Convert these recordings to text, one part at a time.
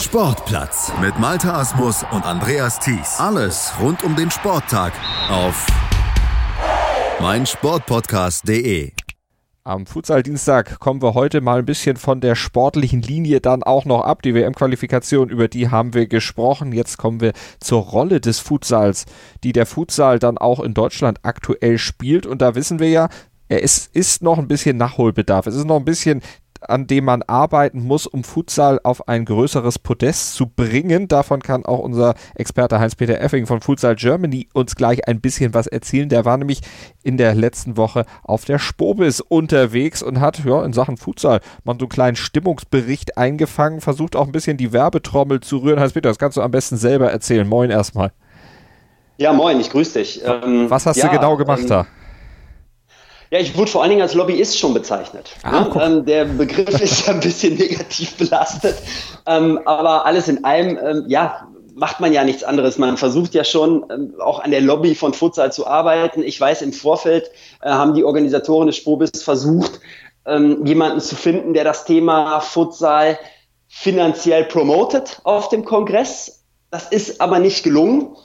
Sportplatz mit Malta Asmus und Andreas Thies. Alles rund um den Sporttag auf meinsportpodcast.de. Am Futsal-Dienstag kommen wir heute mal ein bisschen von der sportlichen Linie dann auch noch ab. Die WM-Qualifikation, über die haben wir gesprochen. Jetzt kommen wir zur Rolle des Futsals, die der Futsal dann auch in Deutschland aktuell spielt. Und da wissen wir ja, es ist noch ein bisschen Nachholbedarf. Es ist noch ein bisschen an dem man arbeiten muss, um Futsal auf ein größeres Podest zu bringen. Davon kann auch unser Experte Heinz-Peter Effing von Futsal Germany uns gleich ein bisschen was erzählen. Der war nämlich in der letzten Woche auf der Spobis unterwegs und hat ja, in Sachen Futsal mal so einen kleinen Stimmungsbericht eingefangen, versucht auch ein bisschen die Werbetrommel zu rühren. Heinz-Peter, das kannst du am besten selber erzählen. Moin erstmal. Ja, moin, ich grüße dich. Ähm, was hast ja, du genau gemacht ähm, da? Ja, ich wurde vor allen Dingen als Lobbyist schon bezeichnet. Ah, ne? ähm, der Begriff ist ja ein bisschen negativ belastet. Ähm, aber alles in allem, ähm, ja, macht man ja nichts anderes. Man versucht ja schon ähm, auch an der Lobby von Futsal zu arbeiten. Ich weiß, im Vorfeld äh, haben die Organisatoren des Spobis versucht, ähm, jemanden zu finden, der das Thema Futsal finanziell promotet auf dem Kongress. Das ist aber nicht gelungen.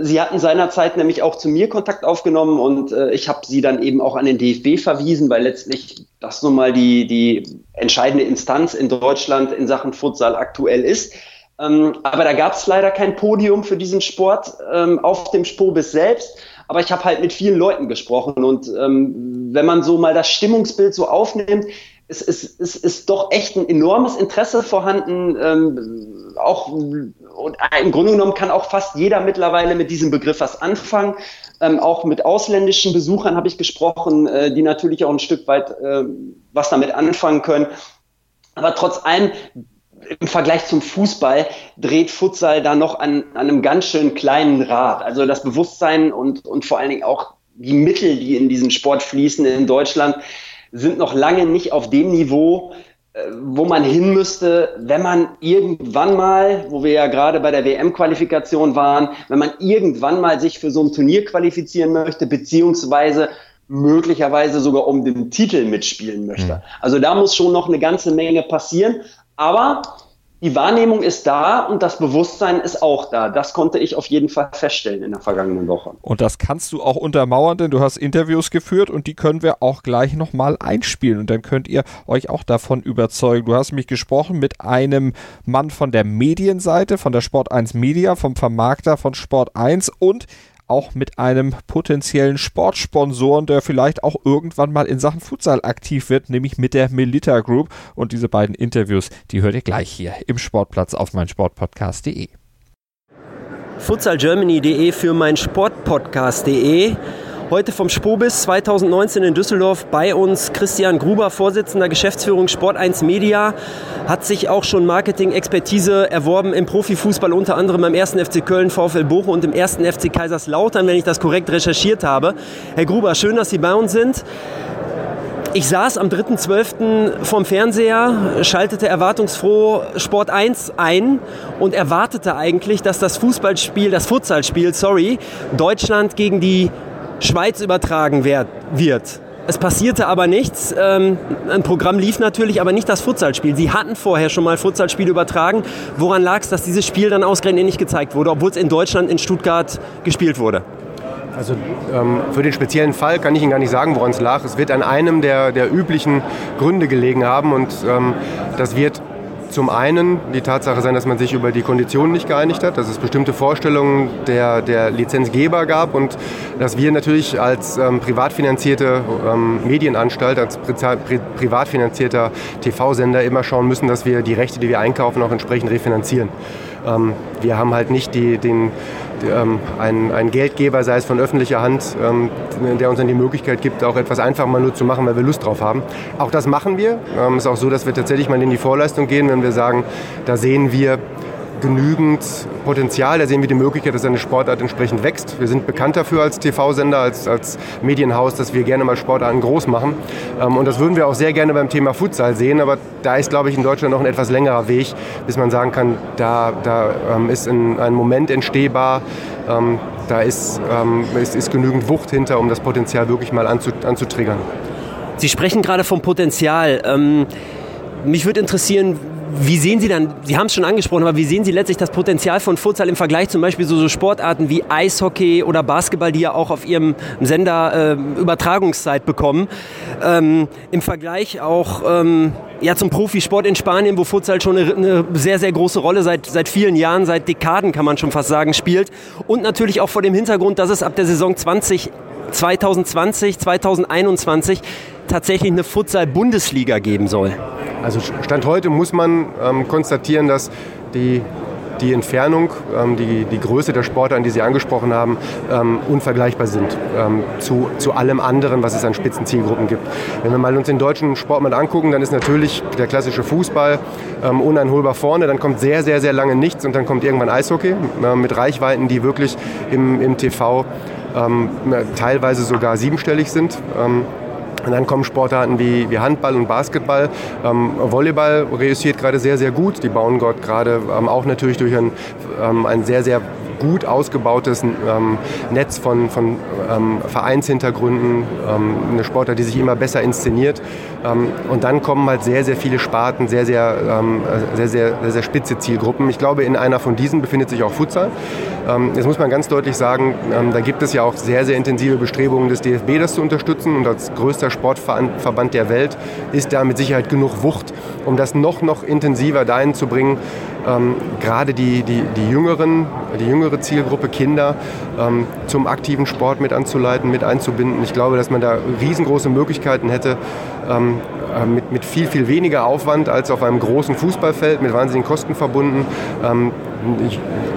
Sie hatten seinerzeit nämlich auch zu mir Kontakt aufgenommen und äh, ich habe sie dann eben auch an den DFB verwiesen, weil letztlich das nun mal die, die entscheidende Instanz in Deutschland in Sachen Futsal aktuell ist. Ähm, aber da gab es leider kein Podium für diesen Sport ähm, auf dem Spobis selbst. Aber ich habe halt mit vielen Leuten gesprochen und ähm, wenn man so mal das Stimmungsbild so aufnimmt, es, es, es ist doch echt ein enormes Interesse vorhanden. Ähm, auch und im Grunde genommen kann auch fast jeder mittlerweile mit diesem Begriff was anfangen. Ähm, auch mit ausländischen Besuchern habe ich gesprochen, äh, die natürlich auch ein Stück weit äh, was damit anfangen können. Aber trotz allem, im Vergleich zum Fußball dreht Futsal da noch an, an einem ganz schön kleinen Rad. Also das Bewusstsein und, und vor allen Dingen auch die Mittel, die in diesen Sport fließen in Deutschland, sind noch lange nicht auf dem Niveau, äh, wo man hin müsste, wenn man irgendwann mal, wo wir ja gerade bei der WM-Qualifikation waren, wenn man irgendwann mal sich für so ein Turnier qualifizieren möchte, beziehungsweise möglicherweise sogar um den Titel mitspielen möchte. Mhm. Also da muss schon noch eine ganze Menge passieren. Aber die Wahrnehmung ist da und das Bewusstsein ist auch da. Das konnte ich auf jeden Fall feststellen in der vergangenen Woche. Und das kannst du auch untermauern, denn du hast Interviews geführt und die können wir auch gleich nochmal einspielen und dann könnt ihr euch auch davon überzeugen. Du hast mich gesprochen mit einem Mann von der Medienseite, von der Sport 1 Media, vom Vermarkter von Sport 1 und auch mit einem potenziellen Sportsponsoren, der vielleicht auch irgendwann mal in Sachen Futsal aktiv wird, nämlich mit der Melita Group. Und diese beiden Interviews, die hört ihr gleich hier im Sportplatz auf meinsportpodcast.de. futsalgermany.de für meinsportpodcast.de Heute vom Spobis 2019 in Düsseldorf bei uns Christian Gruber, Vorsitzender Geschäftsführung Sport 1 Media, hat sich auch schon Marketing-Expertise erworben im Profifußball, unter anderem beim 1. FC Köln, VfL Bochum und im 1. FC Kaiserslautern, wenn ich das korrekt recherchiert habe. Herr Gruber, schön, dass Sie bei uns sind. Ich saß am 3.12. vom Fernseher, schaltete erwartungsfroh Sport 1 ein und erwartete eigentlich, dass das Fußballspiel, das Futsalspiel, sorry, Deutschland gegen die Schweiz übertragen wird. Es passierte aber nichts. Ähm, ein Programm lief natürlich, aber nicht das Futsalspiel. Sie hatten vorher schon mal Futsalspiel übertragen. Woran lag es, dass dieses Spiel dann ausgerechnet nicht gezeigt wurde, obwohl es in Deutschland, in Stuttgart gespielt wurde? Also ähm, für den speziellen Fall kann ich Ihnen gar nicht sagen, woran es lag. Es wird an einem der, der üblichen Gründe gelegen haben und ähm, das wird zum einen die Tatsache sein, dass man sich über die Konditionen nicht geeinigt hat, dass es bestimmte Vorstellungen der, der Lizenzgeber gab und dass wir natürlich als ähm, privat finanzierte ähm, Medienanstalt, als pri pri privat finanzierter TV-Sender immer schauen müssen, dass wir die Rechte, die wir einkaufen, auch entsprechend refinanzieren. Ähm, wir haben halt nicht die, den, ähm, einen, einen, Geldgeber, sei es von öffentlicher Hand, ähm, der uns dann die Möglichkeit gibt, auch etwas einfach mal nur zu machen, weil wir Lust drauf haben. Auch das machen wir. Es ähm, ist auch so, dass wir tatsächlich mal in die Vorleistung gehen, wenn wir sagen, da sehen wir genügend Potenzial. Da sehen wir die Möglichkeit, dass eine Sportart entsprechend wächst. Wir sind bekannt dafür als TV-Sender, als, als Medienhaus, dass wir gerne mal Sportarten groß machen. Ähm, und das würden wir auch sehr gerne beim Thema Futsal sehen. Aber da ist, glaube ich, in Deutschland noch ein etwas längerer Weg, bis man sagen kann, da, da ähm, ist ein, Moment entstehbar. Ähm, da ist, ist, ist genügend Wucht hinter, um das Potenzial wirklich mal anzutriggern. Sie sprechen gerade vom Potenzial. mich würde interessieren, wie sehen Sie dann, Sie haben es schon angesprochen, aber wie sehen Sie letztlich das Potenzial von Futsal im Vergleich zum Beispiel so, so Sportarten wie Eishockey oder Basketball, die ja auch auf Ihrem Sender äh, Übertragungszeit bekommen? Ähm, Im Vergleich auch ähm, ja, zum Profisport in Spanien, wo Futsal schon eine, eine, sehr, sehr große Rolle seit, seit vielen Jahren, seit Dekaden kann man schon fast sagen, spielt. Und natürlich auch vor dem Hintergrund, dass es ab der Saison 20 2020, 2021 tatsächlich eine Futsal-Bundesliga geben soll? Also Stand heute muss man ähm, konstatieren, dass die die Entfernung, ähm, die, die Größe der Sportarten, die Sie angesprochen haben, ähm, unvergleichbar sind ähm, zu, zu allem anderen, was es an Spitzenzielgruppen gibt. Wenn wir mal uns den deutschen Sport mal angucken, dann ist natürlich der klassische Fußball uneinholbar vorne, dann kommt sehr, sehr, sehr lange nichts und dann kommt irgendwann Eishockey äh, mit Reichweiten, die wirklich im, im TV teilweise sogar siebenstellig sind. Und dann kommen Sportarten wie, wie Handball und Basketball. Ähm, Volleyball reüssiert gerade sehr, sehr gut. Die bauen dort gerade ähm, auch natürlich durch ein, ähm, ein sehr, sehr gut ausgebautes ähm, Netz von, von ähm, Vereinshintergründen, ähm, eine Sportart, die sich immer besser inszeniert. Und dann kommen halt sehr, sehr viele Sparten, sehr, sehr, ähm, sehr, sehr, sehr, sehr spitze Zielgruppen. Ich glaube, in einer von diesen befindet sich auch Futsal. Ähm, jetzt muss man ganz deutlich sagen, da gibt es ja auch sehr, sehr intensive Bestrebungen des DFB, das zu unterstützen. Und als größter Sportverband der Welt ist da mit Sicherheit genug Wucht, um das noch, noch intensiver dahin zu bringen, ähm, gerade die, die, die, jüngeren, die jüngere Zielgruppe Kinder ähm, zum aktiven Sport mit anzuleiten, mit einzubinden. Ich glaube, dass man da riesengroße Möglichkeiten hätte, ähm, äh, mit, mit viel, viel weniger Aufwand als auf einem großen Fußballfeld, mit wahnsinnigen Kosten verbunden, ähm,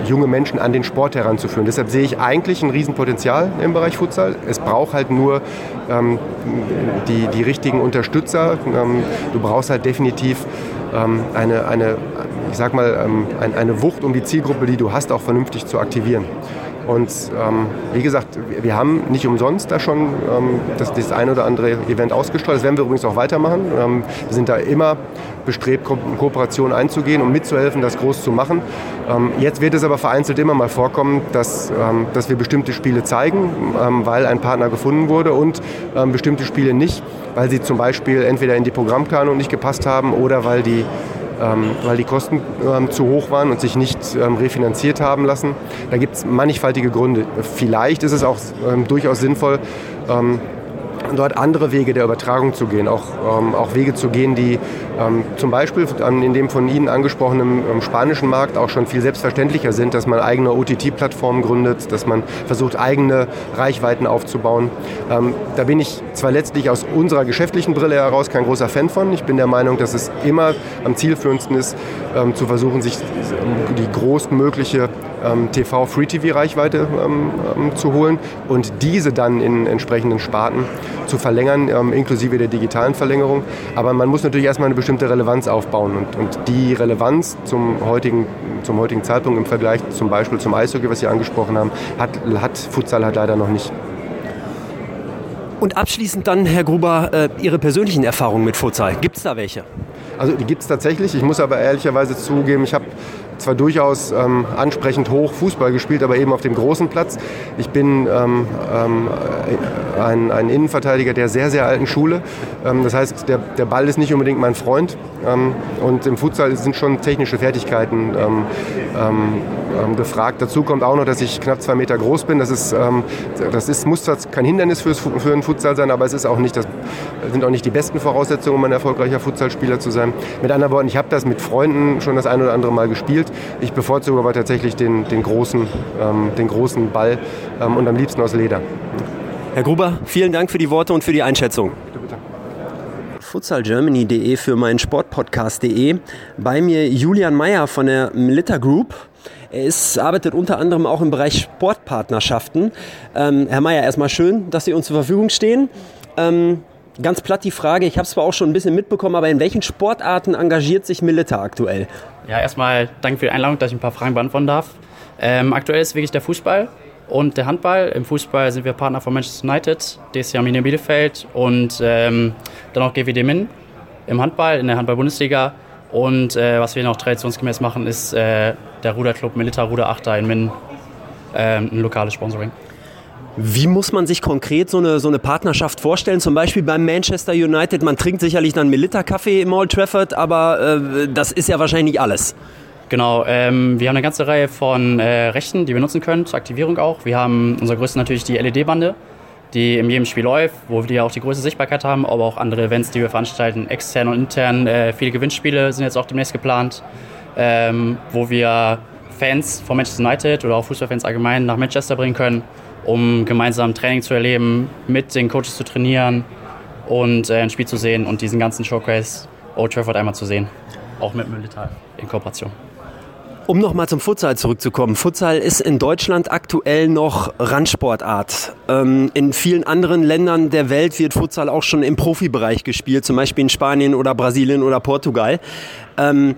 junge Menschen an den Sport heranzuführen. Deshalb sehe ich eigentlich ein Riesenpotenzial im Bereich Futsal. Es braucht halt nur ähm, die, die richtigen Unterstützer. Ähm, du brauchst halt definitiv ähm, eine, eine, ich sag mal, ähm, eine Wucht, um die Zielgruppe, die du hast, auch vernünftig zu aktivieren. Und ähm, wie gesagt, wir haben nicht umsonst da schon ähm, das, das ein oder andere Event ausgestrahlt. Das werden wir übrigens auch weitermachen. Ähm, wir sind da immer bestrebt, Ko Kooperationen einzugehen und mitzuhelfen, das groß zu machen. Ähm, jetzt wird es aber vereinzelt immer mal vorkommen, dass, ähm, dass wir bestimmte Spiele zeigen, ähm, weil ein Partner gefunden wurde und bestimmte Spiele nicht, weil sie zum Beispiel entweder in die Programmplanung nicht gepasst haben oder weil die weil die Kosten ähm, zu hoch waren und sich nicht ähm, refinanziert haben lassen. Da gibt es mannigfaltige Gründe. Vielleicht ist es auch ähm, durchaus sinnvoll, ähm, dort andere Wege der Übertragung zu gehen, auch, ähm, auch Wege zu gehen, die ähm, zum Beispiel in dem von Ihnen angesprochenen ähm, spanischen Markt auch schon viel selbstverständlicher sind, dass man eigene OTT-Plattformen gründet, dass man versucht, eigene Reichweiten aufzubauen. Ähm, da bin ich zwar letztlich aus unserer geschäftlichen Brille heraus kein großer Fan von. Ich bin der Meinung, dass es immer am zielführendsten ist, ähm, zu versuchen, sich ähm, die größtmögliche TV-Free-TV-Reichweite zu holen und diese dann in entsprechenden Sparten zu verlängern, ähm, inklusive der digitalen Verlängerung. Aber man muss natürlich erstmal eine bestimmte Relevanz aufbauen. Und, und die Relevanz zum heutigen, zum heutigen Zeitpunkt im Vergleich zum Beispiel zum Eishockey, was Sie angesprochen haben, hat, hat Futsal halt leider noch nicht. Und abschließend dann, Herr Gruber, äh, Ihre persönlichen Erfahrungen mit Futsal. Gibt es da welche? Also die gibt es tatsächlich. Ich muss aber ehrlicherweise zugeben, ich habe zwar durchaus ähm, ansprechend hoch Fußball gespielt, aber eben auf dem großen Platz. Ich bin ähm, ähm, ein, ein, Innenverteidiger der sehr, sehr alten Schule. Ähm, das heißt, der, der Ball ist nicht unbedingt mein Freund. Ähm, und im Futsal sind schon technische Fertigkeiten ähm, gefragt. Dazu kommt auch noch, dass ich knapp zwei Meter groß bin. Das, ist, das ist, muss zwar kein Hindernis fürs, für einen Futsal sein, aber es ist auch nicht das, sind auch nicht die besten Voraussetzungen, um ein erfolgreicher Futsalspieler zu sein. Mit anderen Worten, ich habe das mit Freunden schon das ein oder andere Mal gespielt gespielt. Ich bevorzuge aber tatsächlich den, den, großen, ähm, den großen Ball ähm, und am liebsten aus Leder. Herr Gruber, vielen Dank für die Worte und für die Einschätzung. Bitte, bitte. futsalgermany.de für meinen Sportpodcast.de. Bei mir Julian Meyer von der Melitta Group. Er ist, arbeitet unter anderem auch im Bereich Sportpartnerschaften. Ähm, Herr Meyer, erstmal schön, dass Sie uns zur Verfügung stehen. Ähm, ganz platt die Frage, ich habe es zwar auch schon ein bisschen mitbekommen, aber in welchen Sportarten engagiert sich Melitta aktuell? Ja, erstmal danke für die Einladung, dass ich ein paar Fragen beantworten darf. Ähm, aktuell ist wirklich der Fußball und der Handball. Im Fußball sind wir Partner von Manchester United, DSC Arminia Bielefeld und ähm, dann auch GWD Min im Handball, in der Handball-Bundesliga. Und äh, was wir noch traditionsgemäß machen, ist äh, der Ruderclub Milita Ruder Achter in Min, äh, ein lokales Sponsoring. Wie muss man sich konkret so eine, so eine Partnerschaft vorstellen? Zum Beispiel beim Manchester United, man trinkt sicherlich dann Melitta-Kaffee im Old Trafford, aber äh, das ist ja wahrscheinlich nicht alles. Genau, ähm, wir haben eine ganze Reihe von äh, Rechten, die wir nutzen können, zur Aktivierung auch. Wir haben unser größte natürlich die LED-Bande, die in jedem Spiel läuft, wo wir auch die größte Sichtbarkeit haben, aber auch andere Events, die wir veranstalten, extern und intern. Äh, viele Gewinnspiele sind jetzt auch demnächst geplant, ähm, wo wir Fans von Manchester United oder auch Fußballfans allgemein nach Manchester bringen können um gemeinsam Training zu erleben, mit den Coaches zu trainieren und äh, ein Spiel zu sehen und diesen ganzen Showcase Old Trafford einmal zu sehen. Auch mit Militar in Kooperation. Um nochmal zum Futsal zurückzukommen. Futsal ist in Deutschland aktuell noch Randsportart. Ähm, in vielen anderen Ländern der Welt wird Futsal auch schon im Profibereich gespielt, zum Beispiel in Spanien oder Brasilien oder Portugal. Ähm,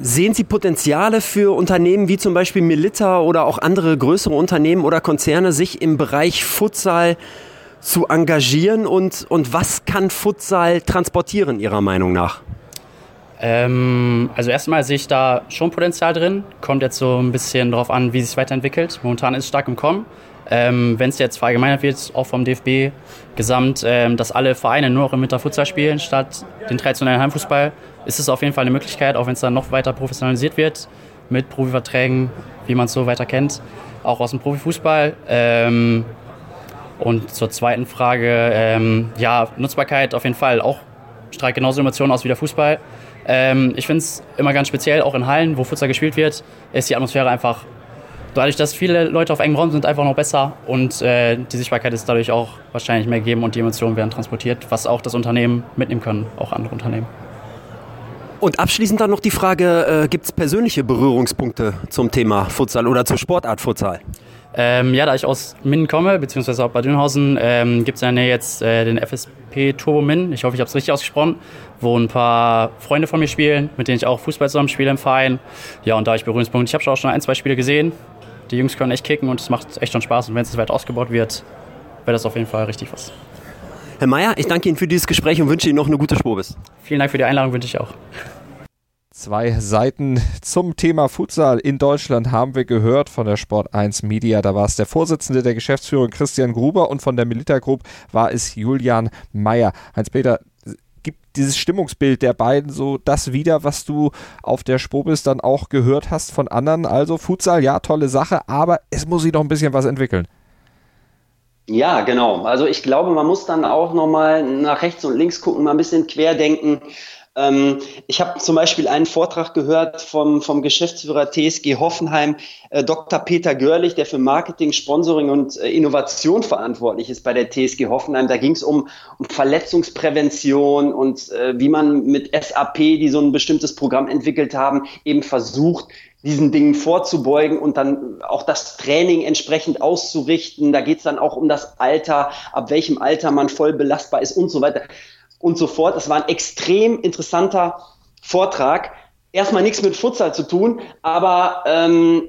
Sehen Sie Potenziale für Unternehmen wie zum Beispiel Milita oder auch andere größere Unternehmen oder Konzerne, sich im Bereich Futsal zu engagieren? Und, und was kann Futsal transportieren, Ihrer Meinung nach? Ähm, also erstmal sehe ich da schon Potenzial drin. Kommt jetzt so ein bisschen darauf an, wie es sich weiterentwickelt. Momentan ist es stark im Kommen. Ähm, Wenn es jetzt verallgemeinert wird, auch vom DFB gesamt, ähm, dass alle Vereine nur noch im Winterfutsal spielen, statt den traditionellen Heimfußball, ist es auf jeden Fall eine Möglichkeit, auch wenn es dann noch weiter professionalisiert wird, mit Profiverträgen, wie man es so weiter kennt, auch aus dem Profifußball. Ähm, und zur zweiten Frage, ähm, ja, Nutzbarkeit auf jeden Fall. Auch strahlt genauso Emotionen aus wie der Fußball. Ähm, ich finde es immer ganz speziell, auch in Hallen, wo Futsal gespielt wird, ist die Atmosphäre einfach dadurch, dass viele Leute auf engem Raum sind, einfach noch besser und äh, die Sichtbarkeit ist dadurch auch wahrscheinlich mehr gegeben und die Emotionen werden transportiert, was auch das Unternehmen mitnehmen können, auch andere Unternehmen. Und abschließend dann noch die Frage, äh, gibt es persönliche Berührungspunkte zum Thema Futsal oder zur Sportart Futsal? Ähm, ja, da ich aus Minden komme, beziehungsweise auch bei Dünhausen, ähm, gibt es in der Nähe jetzt äh, den FSP Turbo Min. Ich hoffe, ich habe es richtig ausgesprochen, wo ein paar Freunde von mir spielen, mit denen ich auch Fußball zusammen spiele im Verein. Ja, und da ich Berührungspunkte, ich habe auch schon ein, zwei Spiele gesehen, die Jungs können echt kicken und es macht echt schon Spaß. Und wenn es weit ausgebaut wird, wäre das auf jeden Fall richtig was. Herr Mayer, ich danke Ihnen für dieses Gespräch und wünsche Ihnen noch eine gute Spobis. Vielen Dank für die Einladung, wünsche ich auch. Zwei Seiten zum Thema Futsal in Deutschland haben wir gehört von der Sport 1 Media. Da war es der Vorsitzende der Geschäftsführung Christian Gruber und von der Milita Group war es Julian Mayer. Heinz-Peter, gibt dieses Stimmungsbild der beiden so das wieder, was du auf der Spobis dann auch gehört hast von anderen. Also Futsal, ja, tolle Sache, aber es muss sich noch ein bisschen was entwickeln. Ja, genau. Also ich glaube, man muss dann auch nochmal nach rechts und links gucken, mal ein bisschen querdenken. Ähm, ich habe zum Beispiel einen Vortrag gehört vom, vom Geschäftsführer TSG Hoffenheim, äh, Dr. Peter Görlich, der für Marketing, Sponsoring und äh, Innovation verantwortlich ist bei der TSG Hoffenheim. Da ging es um, um Verletzungsprävention und äh, wie man mit SAP, die so ein bestimmtes Programm entwickelt haben, eben versucht, diesen Dingen vorzubeugen und dann auch das Training entsprechend auszurichten. Da geht es dann auch um das Alter, ab welchem Alter man voll belastbar ist und so weiter und so fort. Es war ein extrem interessanter Vortrag. Erstmal nichts mit Futsal zu tun, aber ähm,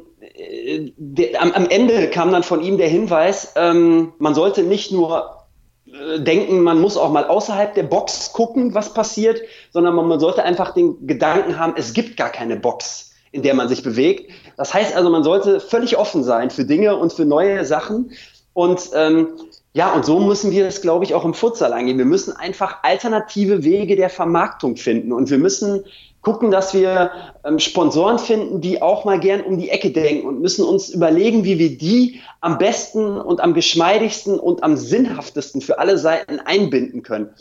de, am, am, Ende kam dann von ihm der Hinweis, ähm, man sollte nicht nur äh, denken, man muss auch mal außerhalb der Box gucken, was passiert, sondern man, man sollte einfach den Gedanken haben, es gibt gar keine Box, in der man sich bewegt. Das heißt also, man sollte völlig offen sein für Dinge und für neue Sachen. Und ähm, ja, und so müssen wir es, glaube ich, auch im Futsal angehen. Wir müssen einfach alternative Wege der Vermarktung finden und wir müssen gucken, dass wir ähm, Sponsoren finden, die auch mal gern um die Ecke denken und müssen uns überlegen, wie wir die am besten und am geschmeidigsten und am sinnhaftesten für alle Seiten einbinden können.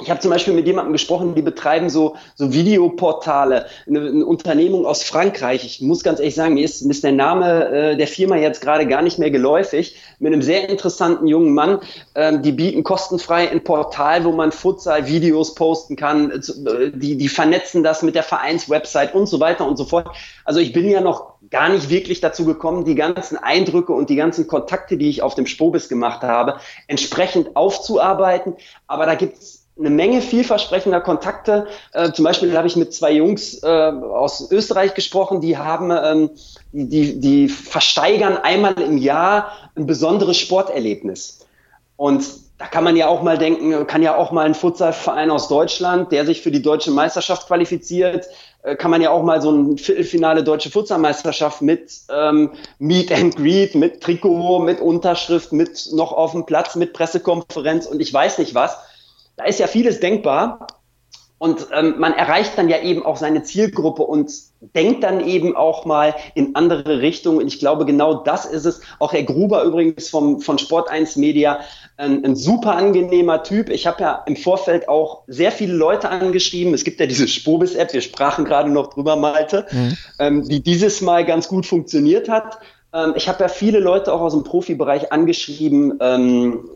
Ich habe zum Beispiel mit jemandem gesprochen, die betreiben so, so Videoportale, eine, eine Unternehmung aus Frankreich. Ich muss ganz ehrlich sagen, mir ist, mir ist der Name äh, der Firma jetzt gerade gar nicht mehr geläufig. Mit einem sehr interessanten jungen Mann. Ähm, die bieten kostenfrei ein Portal, wo man Futsal-Videos posten kann. Äh, die, die vernetzen das mit der Vereinswebsite und so weiter und so fort. Also ich bin ja noch gar nicht wirklich dazu gekommen, die ganzen Eindrücke und die ganzen Kontakte, die ich auf dem Spobis gemacht habe, entsprechend aufzuarbeiten. Aber da gibt's eine Menge vielversprechender Kontakte. Äh, zum Beispiel habe ich mit zwei Jungs äh, aus Österreich gesprochen, die haben, ähm, die, die versteigern einmal im Jahr ein besonderes Sporterlebnis. Und da kann man ja auch mal denken, kann ja auch mal ein Futsalverein aus Deutschland, der sich für die deutsche Meisterschaft qualifiziert, äh, kann man ja auch mal so ein Viertelfinale Deutsche Futsalmeisterschaft mit ähm, Meet and Greet, mit Trikot, mit Unterschrift, mit noch auf dem Platz, mit Pressekonferenz und ich weiß nicht was. Da ist ja vieles denkbar. Und ähm, man erreicht dann ja eben auch seine Zielgruppe und denkt dann eben auch mal in andere Richtungen. Und ich glaube, genau das ist es. Auch Herr Gruber übrigens vom, von Sport 1 Media, ein, ein super angenehmer Typ. Ich habe ja im Vorfeld auch sehr viele Leute angeschrieben. Es gibt ja diese Spobis-App, wir sprachen gerade noch drüber, Malte, mhm. ähm, die dieses Mal ganz gut funktioniert hat. Ähm, ich habe ja viele Leute auch aus dem Profibereich angeschrieben. Ähm,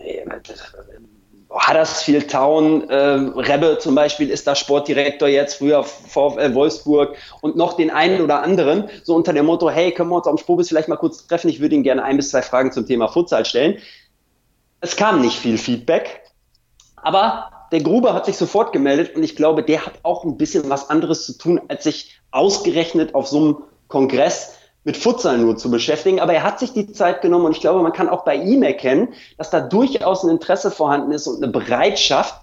Huddersfield Town, äh, Rebbe zum Beispiel ist da Sportdirektor jetzt, früher VfL Wolfsburg und noch den einen oder anderen, so unter dem Motto, hey, können wir uns am Spobis vielleicht mal kurz treffen, ich würde Ihnen gerne ein bis zwei Fragen zum Thema Futsal stellen. Es kam nicht viel Feedback, aber der Gruber hat sich sofort gemeldet und ich glaube, der hat auch ein bisschen was anderes zu tun, als sich ausgerechnet auf so einem Kongress mit Futsal nur zu beschäftigen. Aber er hat sich die Zeit genommen und ich glaube, man kann auch bei ihm erkennen, dass da durchaus ein Interesse vorhanden ist und eine Bereitschaft,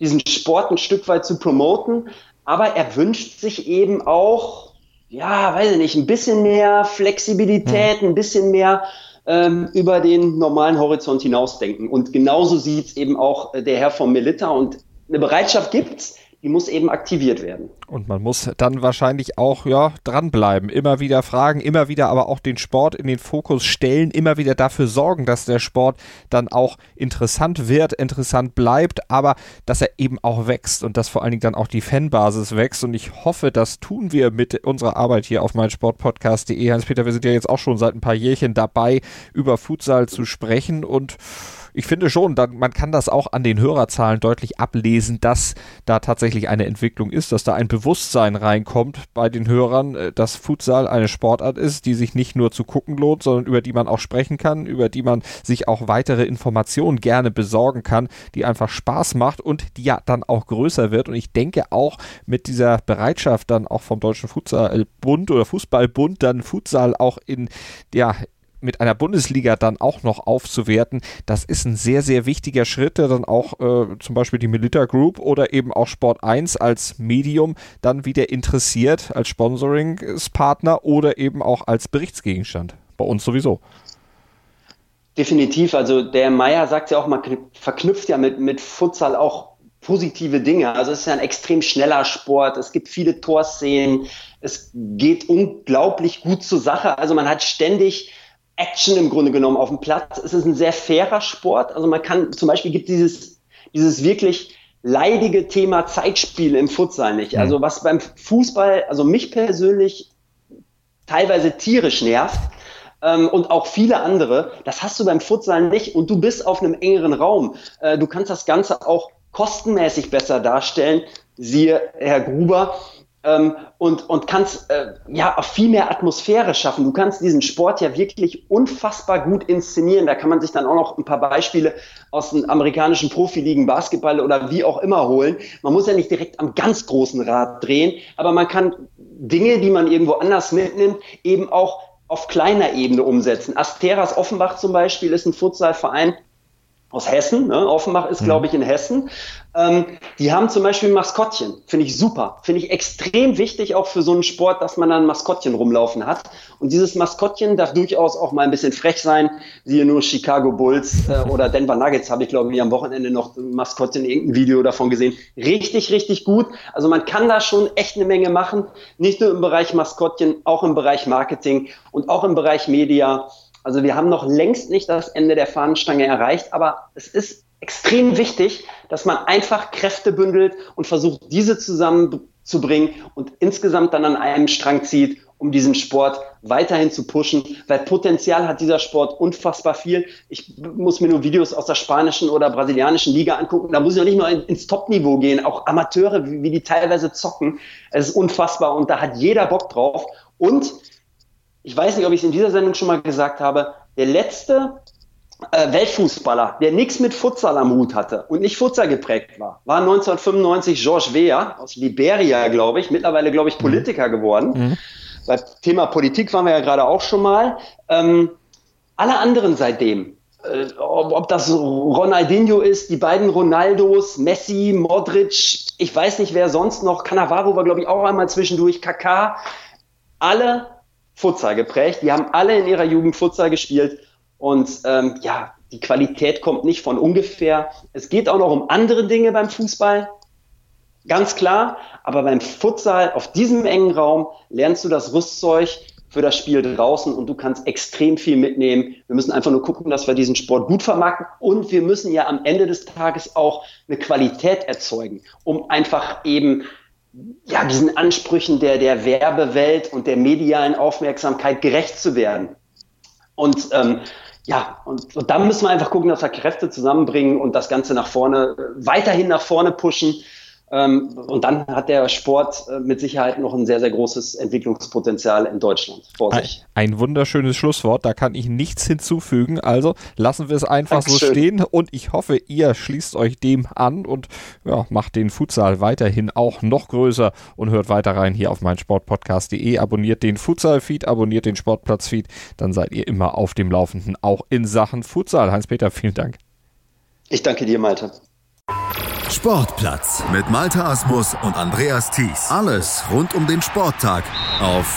diesen Sport ein Stück weit zu promoten. Aber er wünscht sich eben auch, ja, weiß ich nicht, ein bisschen mehr Flexibilität, hm. ein bisschen mehr ähm, über den normalen Horizont hinausdenken. Und genauso sieht es eben auch der Herr von Melita. Und eine Bereitschaft gibt's die muss eben aktiviert werden. Und man muss dann wahrscheinlich auch ja dranbleiben, immer wieder fragen, immer wieder aber auch den Sport in den Fokus stellen, immer wieder dafür sorgen, dass der Sport dann auch interessant wird, interessant bleibt, aber dass er eben auch wächst und dass vor allen Dingen dann auch die Fanbasis wächst. Und ich hoffe, das tun wir mit unserer Arbeit hier auf meinsportpodcast.de. Hans-Peter, wir sind ja jetzt auch schon seit ein paar Jährchen dabei, über Futsal zu sprechen und ich finde schon, dann, man kann das auch an den Hörerzahlen deutlich ablesen, dass da tatsächlich eine Entwicklung ist, dass da ein Bewusstsein reinkommt bei den Hörern, äh, dass Futsal eine Sportart ist, die sich nicht nur zu gucken lohnt, sondern über die man auch sprechen kann, über die man sich auch weitere Informationen gerne besorgen kann, die einfach Spaß macht und die ja dann auch größer wird. Und ich denke auch mit dieser Bereitschaft dann auch vom Deutschen Futsalbund oder Fußballbund dann Futsal auch in, ja, mit einer Bundesliga dann auch noch aufzuwerten, das ist ein sehr, sehr wichtiger Schritt, der dann auch äh, zum Beispiel die Milita Group oder eben auch Sport 1 als Medium dann wieder interessiert, als Sponsoringspartner oder eben auch als Berichtsgegenstand. Bei uns sowieso. Definitiv. Also der Meier sagt ja auch, man verknüpft ja mit, mit Futsal auch positive Dinge. Also es ist ja ein extrem schneller Sport. Es gibt viele Torszenen. Es geht unglaublich gut zur Sache. Also man hat ständig Action im Grunde genommen auf dem Platz. Es ist ein sehr fairer Sport. Also man kann, zum Beispiel gibt dieses, dieses wirklich leidige Thema Zeitspiel im Futsal nicht. Mhm. Also was beim Fußball, also mich persönlich teilweise tierisch nervt, ähm, und auch viele andere, das hast du beim Futsal nicht und du bist auf einem engeren Raum. Äh, du kannst das Ganze auch kostenmäßig besser darstellen. Siehe Herr Gruber, ähm, und, und kannst äh, ja auch viel mehr Atmosphäre schaffen. Du kannst diesen Sport ja wirklich unfassbar gut inszenieren. Da kann man sich dann auch noch ein paar Beispiele aus den amerikanischen Profiligen, Basketball oder wie auch immer holen. Man muss ja nicht direkt am ganz großen Rad drehen, aber man kann Dinge, die man irgendwo anders mitnimmt, eben auch auf kleiner Ebene umsetzen. Asteras Offenbach zum Beispiel ist ein Futsalverein, aus Hessen, ne? Offenbach ist, glaube mhm. ich, in Hessen. Ähm, die haben zum Beispiel ein Maskottchen. Finde ich super. Finde ich extrem wichtig auch für so einen Sport, dass man dann ein Maskottchen rumlaufen hat. Und dieses Maskottchen darf durchaus auch mal ein bisschen frech sein. Siehe nur Chicago Bulls äh, oder Denver Nuggets habe ich, glaube ich, am Wochenende noch ein Maskottchen, irgendein Video davon gesehen. Richtig, richtig gut. Also man kann da schon echt eine Menge machen. Nicht nur im Bereich Maskottchen, auch im Bereich Marketing und auch im Bereich Media. Also wir haben noch längst nicht das Ende der Fahnenstange erreicht, aber es ist extrem wichtig, dass man einfach Kräfte bündelt und versucht, diese zusammenzubringen und insgesamt dann an einem Strang zieht, um diesen Sport weiterhin zu pushen, weil Potenzial hat dieser Sport unfassbar viel. Ich muss mir nur Videos aus der spanischen oder brasilianischen Liga angucken. Da muss ich noch nicht mal ins Top-Niveau gehen. Auch Amateure, wie die teilweise zocken. Es ist unfassbar und da hat jeder Bock drauf. Und ich weiß nicht, ob ich es in dieser Sendung schon mal gesagt habe, der letzte äh, Weltfußballer, der nichts mit Futsal am Hut hatte und nicht Futsal geprägt war, war 1995 George Weah aus Liberia, glaube ich, mittlerweile, glaube ich, Politiker geworden. Mhm. Beim Thema Politik waren wir ja gerade auch schon mal. Ähm, alle anderen seitdem äh, ob, ob das Ronaldinho ist, die beiden Ronaldos, Messi, Modric, ich weiß nicht, wer sonst noch, Cannavaro war, glaube ich, auch einmal zwischendurch, Kaká, alle Futsal geprägt. Die haben alle in ihrer Jugend Futsal gespielt und ähm, ja, die Qualität kommt nicht von ungefähr. Es geht auch noch um andere Dinge beim Fußball, ganz klar. Aber beim Futsal auf diesem engen Raum lernst du das Rüstzeug für das Spiel draußen und du kannst extrem viel mitnehmen. Wir müssen einfach nur gucken, dass wir diesen Sport gut vermarkten und wir müssen ja am Ende des Tages auch eine Qualität erzeugen, um einfach eben ja, diesen Ansprüchen der, der Werbewelt und der medialen Aufmerksamkeit gerecht zu werden. Und ähm, ja, und, und dann müssen wir einfach gucken, dass wir Kräfte zusammenbringen und das Ganze nach vorne, weiterhin nach vorne pushen. Ähm, und dann hat der Sport äh, mit Sicherheit noch ein sehr, sehr großes Entwicklungspotenzial in Deutschland vor sich. Ein, ein wunderschönes Schlusswort, da kann ich nichts hinzufügen. Also lassen wir es einfach Dankeschön. so stehen und ich hoffe, ihr schließt euch dem an und ja, macht den Futsal weiterhin auch noch größer und hört weiter rein hier auf meinsportpodcast.de. Abonniert den Futsal-Feed, abonniert den Sportplatz-Feed, dann seid ihr immer auf dem Laufenden, auch in Sachen Futsal. Heinz-Peter, vielen Dank. Ich danke dir, Malte. Sportplatz mit Malte Asmus und Andreas Thies. Alles rund um den Sporttag auf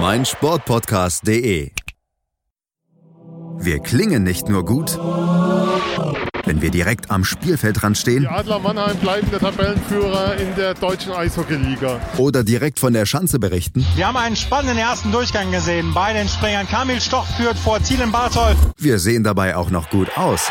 meinsportpodcast.de. Wir klingen nicht nur gut, wenn wir direkt am Spielfeldrand stehen. Die Adler Mannheim bleiben der Tabellenführer in der deutschen Eishockeyliga. Oder direkt von der Schanze berichten. Wir haben einen spannenden ersten Durchgang gesehen. Bei den Springern Kamil Stoch führt vor Ziel in Bartol. Wir sehen dabei auch noch gut aus.